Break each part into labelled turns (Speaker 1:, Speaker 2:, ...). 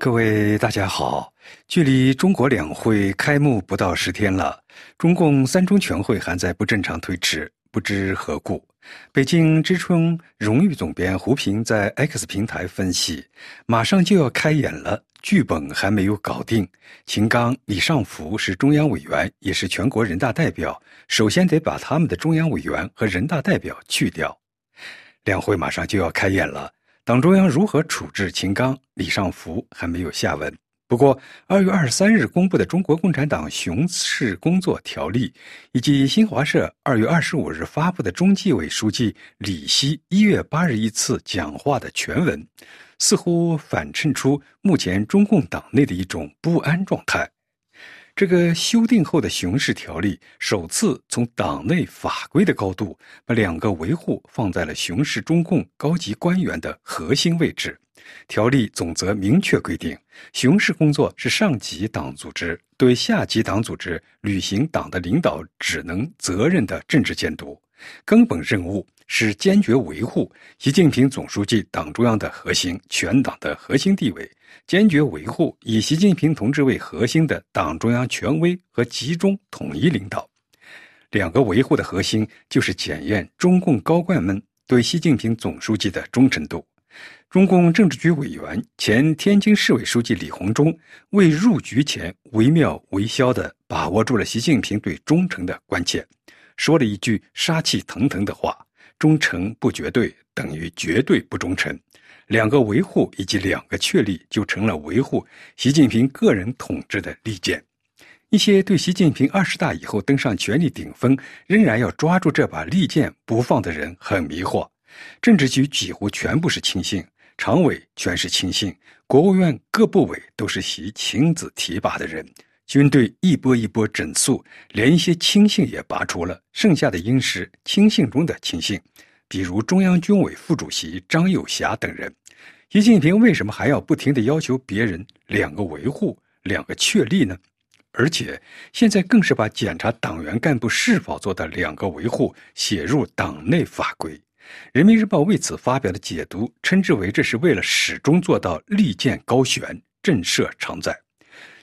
Speaker 1: 各位大家好，距离中国两会开幕不到十天了，中共三中全会还在不正常推迟，不知何故。北京知春荣誉总编胡平在 X 平台分析，马上就要开演了，剧本还没有搞定。秦刚、李尚福是中央委员，也是全国人大代表，首先得把他们的中央委员和人大代表去掉。两会马上就要开演了。党中央如何处置秦刚、李尚福还没有下文。不过，二月二十三日公布的《中国共产党巡视工作条例》，以及新华社二月二十五日发布的中纪委书记李希一月八日一次讲话的全文，似乎反衬出目前中共党内的一种不安状态。这个修订后的巡视条例首次从党内法规的高度，把两个维护放在了巡视中共高级官员的核心位置。条例总则明确规定，巡视工作是上级党组织对下级党组织履行党的领导职能责任的政治监督，根本任务。是坚决维护习近平总书记党中央的核心、全党的核心地位，坚决维护以习近平同志为核心的党中央权威和集中统一领导。两个维护的核心就是检验中共高官们对习近平总书记的忠诚度。中共政治局委员、前天津市委书记李鸿忠未入局前惟妙惟肖地把握住了习近平对忠诚的关切，说了一句杀气腾腾的话。忠诚不绝对等于绝对不忠诚，两个维护以及两个确立就成了维护习近平个人统治的利剑。一些对习近平二十大以后登上权力顶峰，仍然要抓住这把利剑不放的人很迷惑。政治局几乎全部是亲信，常委全是亲信，国务院各部委都是习亲自提拔的人。军队一波一波整肃，连一些亲信也拔除了，剩下的应是亲信中的亲信，比如中央军委副主席张友侠等人。习近平为什么还要不停地要求别人两个维护、两个确立呢？而且现在更是把检查党员干部是否做到两个维护写入党内法规。人民日报为此发表的解读，称之为这是为了始终做到利剑高悬，震慑常在。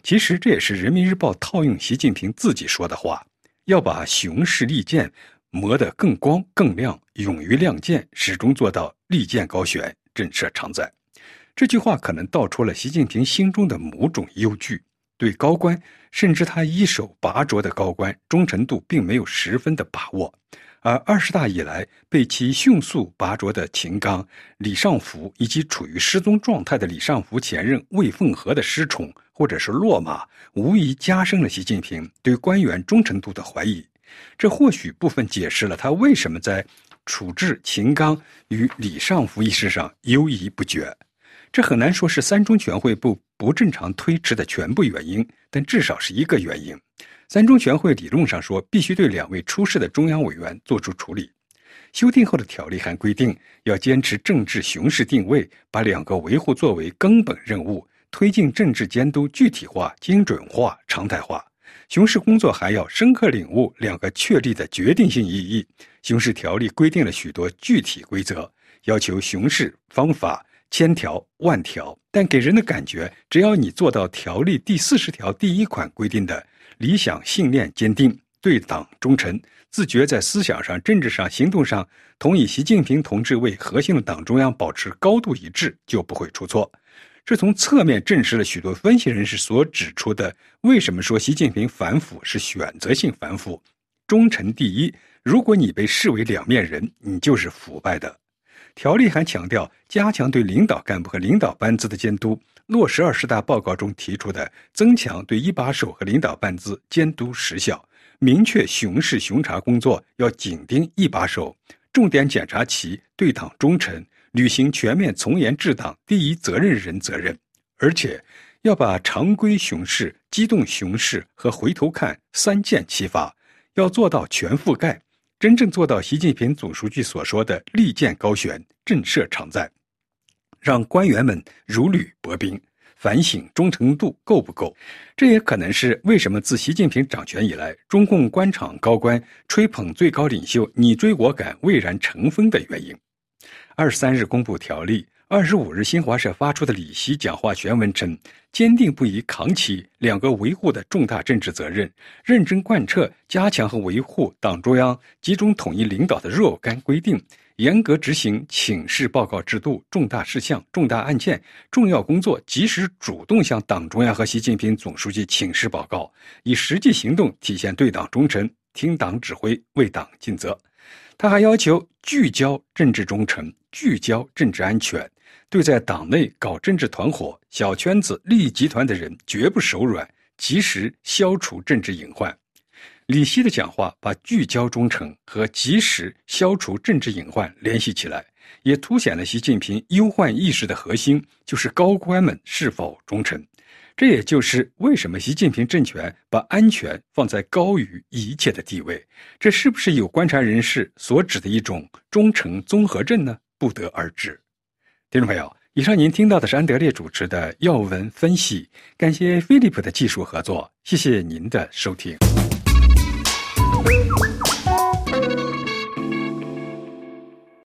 Speaker 1: 其实这也是人民日报套用习近平自己说的话，要把雄势利剑磨得更光更亮，勇于亮剑，始终做到利剑高悬，震慑常在。这句话可能道出了习近平心中的某种忧惧，对高官，甚至他一手拔擢的高官忠诚度并没有十分的把握。而二十大以来被其迅速拔擢的秦刚、李尚福，以及处于失踪状态的李尚福前任魏凤和的失宠或者是落马，无疑加深了习近平对官员忠诚度的怀疑。这或许部分解释了他为什么在处置秦刚与李尚福一事上犹疑不决。这很难说是三中全会不不正常推迟的全部原因，但至少是一个原因。三中全会理论上说，必须对两位出事的中央委员作出处理。修订后的条例还规定，要坚持政治巡视定位，把两个维护作为根本任务，推进政治监督具体化、精准化、常态化。巡视工作还要深刻领悟两个确立的决定性意义。巡视条例规定了许多具体规则，要求巡视方法千条万条，但给人的感觉，只要你做到条例第四十条第一款规定的。理想信念坚定，对党忠诚，自觉在思想上、政治上、行动上同以习近平同志为核心的党中央保持高度一致，就不会出错。这从侧面证实了许多分析人士所指出的：为什么说习近平反腐是选择性反腐？忠诚第一。如果你被视为两面人，你就是腐败的。条例还强调加强对领导干部和领导班子的监督。落实二十大报告中提出的增强对一把手和领导班子监督实效，明确巡视巡查工作要紧盯一把手，重点检查其对党忠诚，履行全面从严治党第一责任人责任，而且要把常规巡视、机动巡视和回头看三箭齐发，要做到全覆盖，真正做到习近平总书记所说的利剑高悬，震慑常在。让官员们如履薄冰，反省忠诚度够不够。这也可能是为什么自习近平掌权以来，中共官场高官吹捧最高领袖你追我赶、蔚然成风的原因。二十三日公布条例。二十五日，新华社发出的李希讲话全文称，坚定不移扛起两个维护的重大政治责任，认真贯彻加强和维护党中央集中统一领导的若干规定，严格执行请示报告制度，重大事项、重大案件、重要工作及时主动向党中央和习近平总书记请示报告，以实际行动体现对党忠诚、听党指挥、为党尽责。他还要求聚焦政治忠诚，聚焦政治安全。对在党内搞政治团伙、小圈子、利益集团的人，绝不手软，及时消除政治隐患。李希的讲话把聚焦忠诚和及时消除政治隐患联系起来，也凸显了习近平忧患意识的核心，就是高官们是否忠诚。这也就是为什么习近平政权把安全放在高于一切的地位。这是不是有观察人士所指的一种忠诚综合症呢？不得而知。听众朋友，以上您听到的是安德烈主持的要闻分析。感谢飞利浦的技术合作，谢谢您的收听。